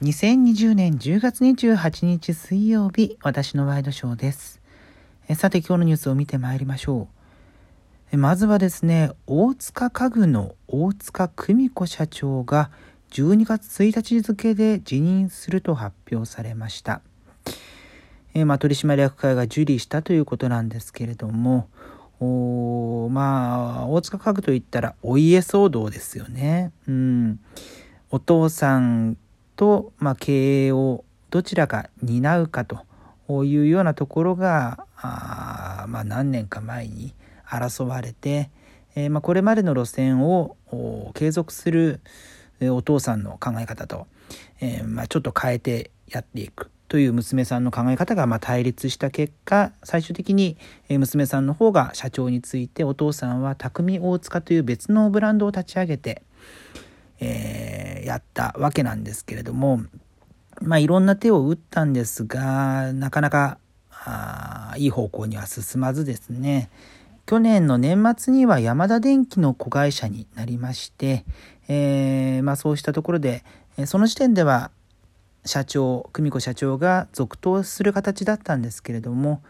2020年10月28日水曜日、私のワイドショーです。さて今日のニュースを見てまいりましょう。まずはですね、大塚家具の大塚久美子社長が12月1日付で辞任すると発表されました。えまあ、取締役会が受理したということなんですけれども、おまあ、大塚家具といったらお家騒動ですよね。うん。お父さんと、まあ、経営をどちらか担うかというようなところがあ、まあ、何年か前に争われて、えー、まあ、これまでの路線を継続するお父さんの考え方と、えー、まあ、ちょっと変えてやっていくという娘さんの考え方がま対立した結果最終的に娘さんの方が社長についてお父さんは匠大塚という別のブランドを立ち上げて、えー、やったわけなんですけれどもまあいろんな手を打ったんですがなかなかあいい方向には進まずですね。去年の年末にはヤマダ電機の子会社になりまして、えー、まあ、そうしたところでその時点では社長久美子社長が続投する形だったんですけれども、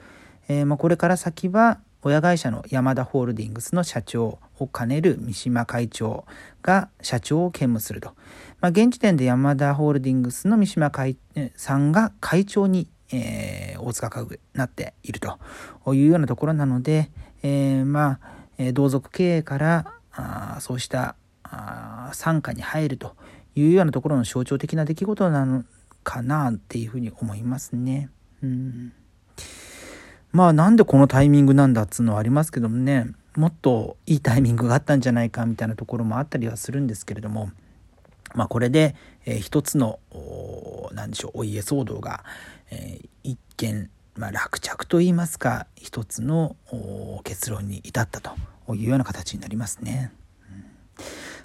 えー、まあ、これから先は親会社のヤマダホールディングスの社長を兼ねる三島会長が社長を兼務すると、まあ、現時点でヤマダホールディングスの三島会さんが会長に、えー、大塚家具になっているというようなところなので、えー、まあ、同族経営からあそうしたあ傘下に入るというようなところの象徴的な出来事なのかなっていうふうに思いますね。うんまあなんでこのタイミングなんだっつうのはありますけどもねもっといいタイミングがあったんじゃないかみたいなところもあったりはするんですけれどもまあこれで、えー、一つの何でしょうお家騒動が、えー、一見、まあ、落着といいますか一つの結論に至ったというような形になりますね。うん、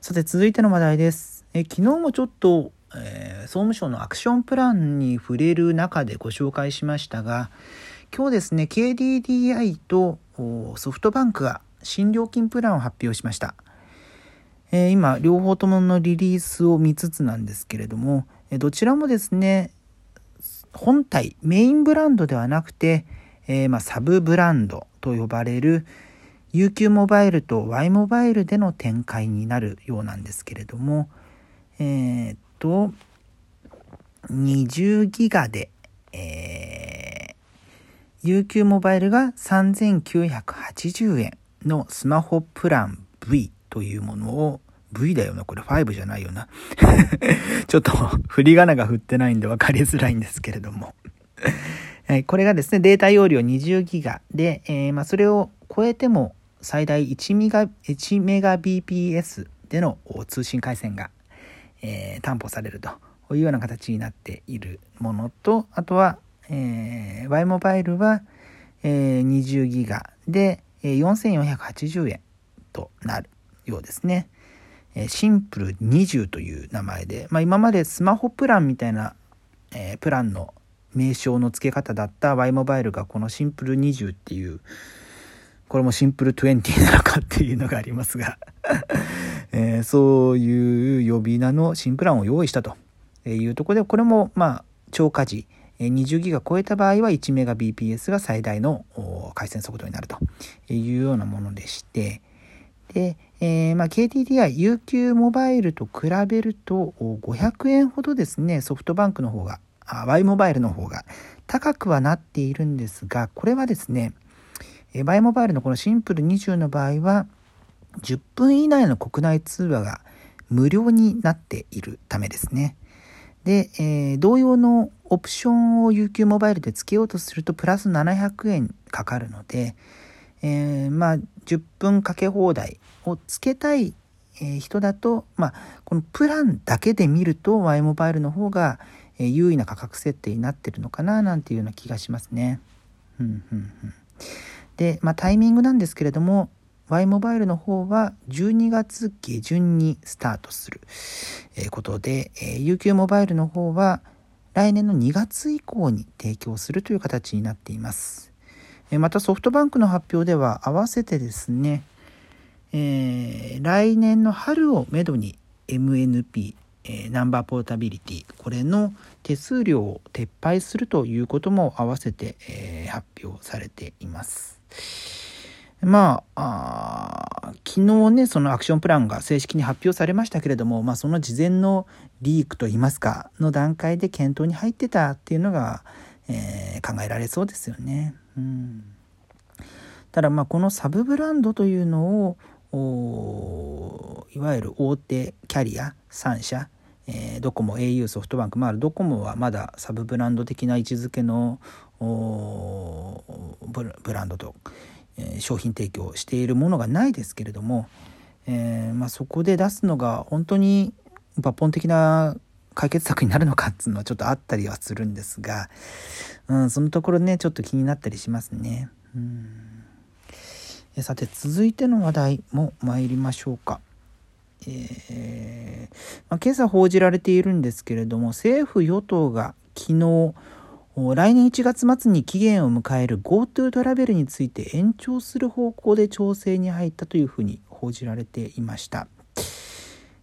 さて続いての話題です。えー、昨日もちょっとえー、総務省のアクションプランに触れる中でご紹介しましたが今日ですね KDDI とソフトバンクが新料金プランを発表しました、えー、今両方とものリリースを見つつなんですけれどもどちらもですね本体メインブランドではなくて、えー、ま、サブブランドと呼ばれる UQ モバイルと Y モバイルでの展開になるようなんですけれども、えー、と20ギガで、えー、UQ モバイルが3980円のスマホプラン V というものを V だよな。これ5じゃないよな。ちょっと振り仮名が振ってないんで分かりづらいんですけれども。これがですねデータ容量20ギガで、えー、まあ、それを超えても最大1メガ ,1 メガ BPS での通信回線がえー、担保されるというような形になっているものとあとは、えー、Y モバイルは、えー、20ギガで、えー、4480円となるようですね。えー、シンプル20という名前で、まあ、今までスマホプランみたいな、えー、プランの名称の付け方だった Y モバイルがこのシンプル20っていうこれもシンプル20なのかっていうのがありますが えー、そういう呼び名の新プランを用意したというところで、これもまあ超過時、20ギガ超えた場合は 1Mbps が最大の回線速度になるというようなものでして、で、えー、まあ、KDDI、UQ モバイルと比べると500円ほどですね、ソフトバンクの方が、Y モバイルの方が高くはなっているんですが、これはですね、Y モバイルのこのシンプル20の場合は、10分以内の国内通話が無料になっているためですね。で、えー、同様のオプションを UQ モバイルで付けようとするとプラス700円かかるので、えー、まあ10分かけ放題を付けたい人だと、まあ、このプランだけで見ると Y モバイルの方が優位な価格設定になってるのかななんていうような気がしますね。うんうん、で、まあ、タイミングなんですけれども Y モバイルの方は12月下旬にスタートすることで、UQ モバイルの方は来年の2月以降に提供するという形になっています。またソフトバンクの発表では合わせてですね、えー、来年の春をめどに MNP えー、ナンバーポータビリティこれの手数料を撤廃するということも合わせて、えー、発表されています。まあ昨日ねそのアクションプランが正式に発表されましたけれども、まあ、その事前のリークといいますかの段階で検討に入ってたっていうのが、えー、考えられそうですよね。うんただまあこのサブブランドというのをいわゆる大手キャリア3社、えー、ドコモ au ソフトバンクまあドコモはまだサブブランド的な位置づけのブランドと、え、商品提供しているものがないですけれども、えーまあ、そこで出すのが本当に抜本的な解決策になるのかっていうのはちょっとあったりはするんですが、うん、そのところねちょっと気になったりしますね。うんさて続いての話題も参りましょうか。えーまあ、今朝報じられているんですけれども政府与党が昨日来年1月末に期限を迎える GoTo トラベルについて延長する方向で調整に入ったというふうに報じられていました。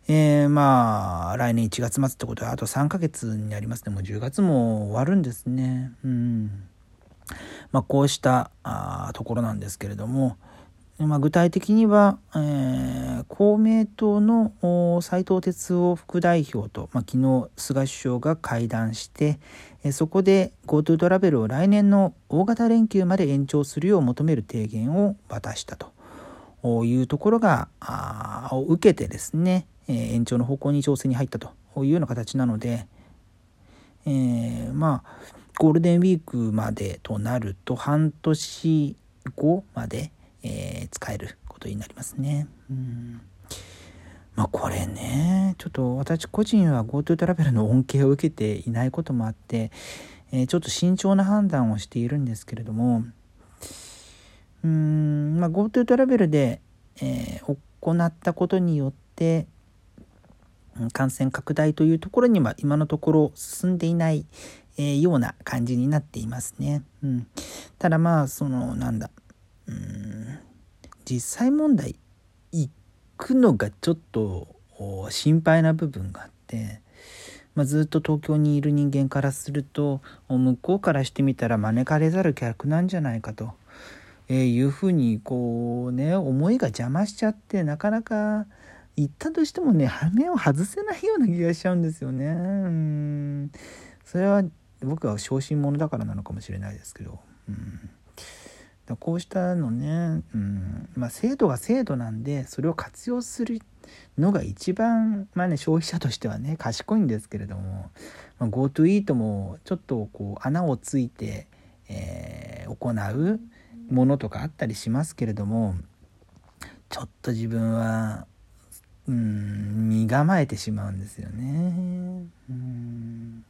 えー、まあ来年1月末ってことはあと3ヶ月になりますねもう10月も終わるんですね。うんまあ、こうしたあところなんですけれども、まあ、具体的には、えー、公明党の斉藤哲夫副代表と、まあ、昨日菅首相が会談して、えそこで GoTo トラベルを来年の大型連休まで延長するよう求める提言を渡したというところがを受けてですね、え、延長の方向に調整に入ったというような形なので、えー、まあゴールデンウィークまでとなると半年後までえー、使えることになりますね。うんまあこれねちょっと私個人は GoTo トラベルの恩恵を受けていないこともあって、えー、ちょっと慎重な判断をしているんですけれどもうん、まあ、GoTo トラベルで、えー、行ったことによって感染拡大というところには今のところ進んでいない、えー、ような感じになっていますね。うん、ただまあそのなんだうん実際問題行くのがちょっと心配な部分があって、まあ、ずっと東京にいる人間からすると向こうからしてみたら招かれざる客なんじゃないかと、えー、いうふうにこうね思いが邪魔しちゃってなかなか行ったとしてもね羽目を外せないような気がしちゃうんですよね。うんそれは僕は小心者だからなのかもしれないですけど。うんこうしたのね、うん。まあ、制度が制度なんでそれを活用するのが一番、まあね、消費者としてはね賢いんですけれども、まあ、GoTo イートもちょっとこう穴をついて、えー、行うものとかあったりしますけれどもちょっと自分はうん身構えてしまうんですよね。うん。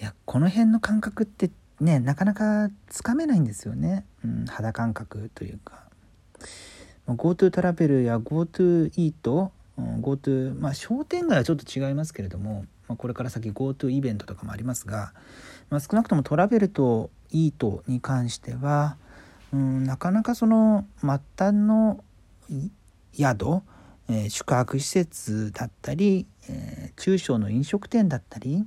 いやこの辺の感覚ってねなかなかつかめないんですよね、うん、肌感覚というか。GoTo トラベルや GoTo イート GoTo まあ商店街はちょっと違いますけれども、まあ、これから先 GoTo イベントとかもありますが、まあ、少なくともトラベルとイートに関しては、うん、なかなかその末端の宿、えー、宿泊施設だったり、えー、中小の飲食店だったり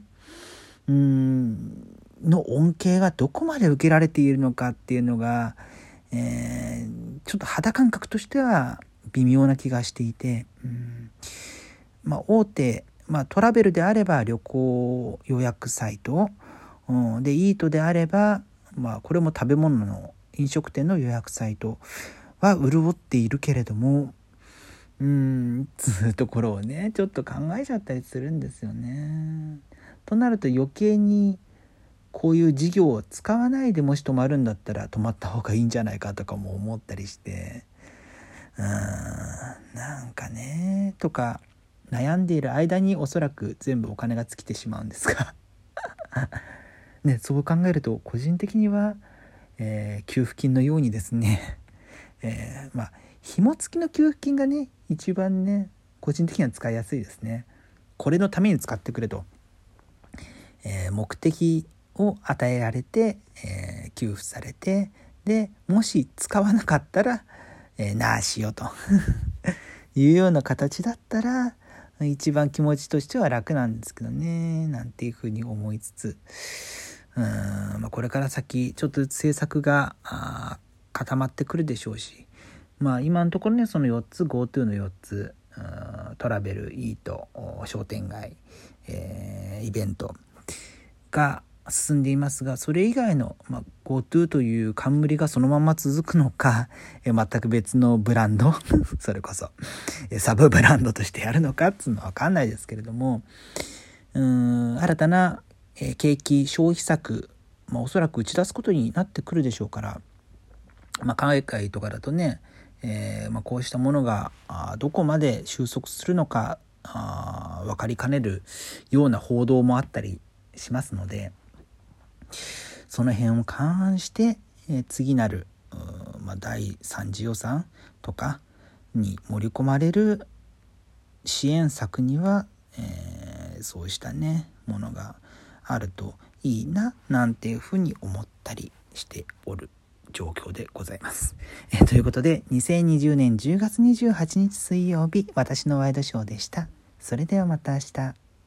うんの恩恵がどこまで受けられているのかっていうのが、えー、ちょっと肌感覚としては微妙な気がしていて、うん。まあ、大手、まあ、トラベルであれば旅行予約サイト、うん、でイートであれば、まあ、これも食べ物の飲食店の予約サイトは潤っているけれどもうん。つうところをねちょっと考えちゃったりするんですよね。となると余計にこういう事業を使わないでもし泊まるんだったら泊まった方がいいんじゃないかとかも思ったりしてうーんなんかねとか悩んでいる間におそらく全部お金が尽きてしまうんですが。ねそう考えると個人的には、えー、給付金のようにですね、えー、まあ紐付きの給付金がね一番ね個人的には使いやすいですね。これのために使ってくれと、えー、目的を与えられて、えー、給付されてでもし使わなかったら、えー、なあしようと。いうような形だったら一番気持ちとしては楽なんですけどね。なんていうふうに思いつつ。うん、これから先ちょっとずつ政策が固まってくるでしょうし。まあ今のところねその4つ GoTo の4つトラベルイート商店街、えー、イベントが進んでいますがそれ以外の、まあ、GoTo という冠がそのまま続くのか、え全く別のブランド それこそ、えサブブランドとしてやるのかっつうのは分かんないですけれどもうん新たな、え景気消費策、まあ、おそらく打ち出すことになってくるでしょうから、まあ、海外とかだとね、えー、まあ、こうしたものがあどこまで収束するのかあ分かりかねるような報道もあったりしますので。その辺を勘案して、え、次なる、まあ、第3次予算とかに盛り込まれる支援策には、えー、そうしたねものがあるといいななんていうふうに思ったりしておる状況でございます。え、ということで2020年10月28日水曜日私のワイドショーでした。それではまた明日。